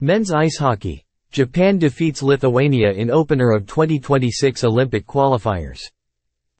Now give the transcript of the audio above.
Men's ice hockey. Japan defeats Lithuania in opener of 2026 Olympic qualifiers.